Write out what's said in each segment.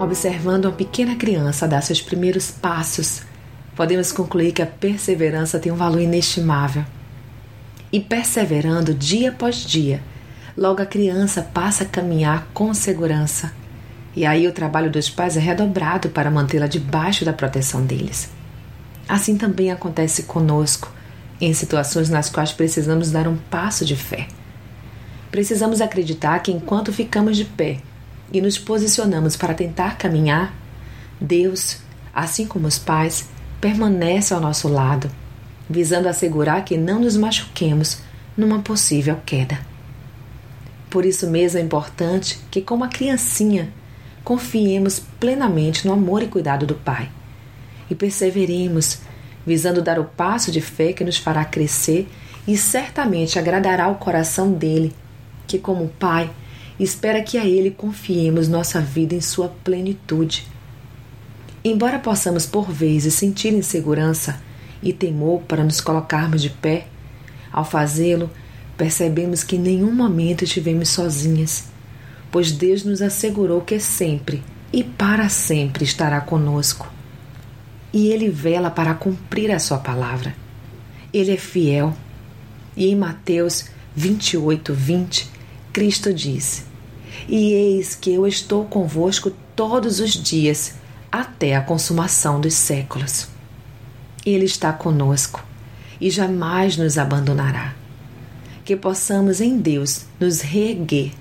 Observando uma pequena criança dar seus primeiros passos, podemos concluir que a perseverança tem um valor inestimável. E perseverando dia após dia, logo a criança passa a caminhar com segurança. E aí o trabalho dos pais é redobrado para mantê-la debaixo da proteção deles. Assim também acontece conosco, em situações nas quais precisamos dar um passo de fé. Precisamos acreditar que enquanto ficamos de pé e nos posicionamos para tentar caminhar, Deus, assim como os pais, permanece ao nosso lado, visando assegurar que não nos machuquemos numa possível queda. Por isso mesmo é importante que, como a criancinha, confiemos plenamente no amor e cuidado do Pai e perseveremos, visando dar o passo de fé que nos fará crescer e certamente agradará o coração dele, que, como Pai, espera que a Ele confiemos nossa vida em sua plenitude. Embora possamos por vezes sentir insegurança e temor para nos colocarmos de pé, ao fazê-lo, percebemos que em nenhum momento estivemos sozinhas, pois Deus nos assegurou que sempre e para sempre estará conosco. E Ele vela para cumprir a Sua palavra. Ele é fiel. E em Mateus 28, 20, Cristo disse: e eis que eu estou convosco todos os dias, até a consumação dos séculos. Ele está conosco e jamais nos abandonará. Que possamos em Deus nos reerguer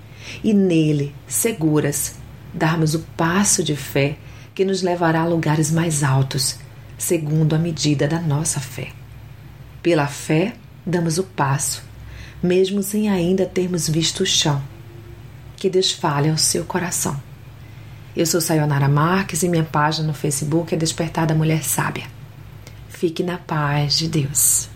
e nele, seguras, darmos o passo de fé que nos levará a lugares mais altos, segundo a medida da nossa fé. Pela fé, damos o passo, mesmo sem ainda termos visto o chão que Deus fale ao seu coração. Eu sou Sayonara Marques e minha página no Facebook é Despertar da Mulher Sábia. Fique na paz de Deus.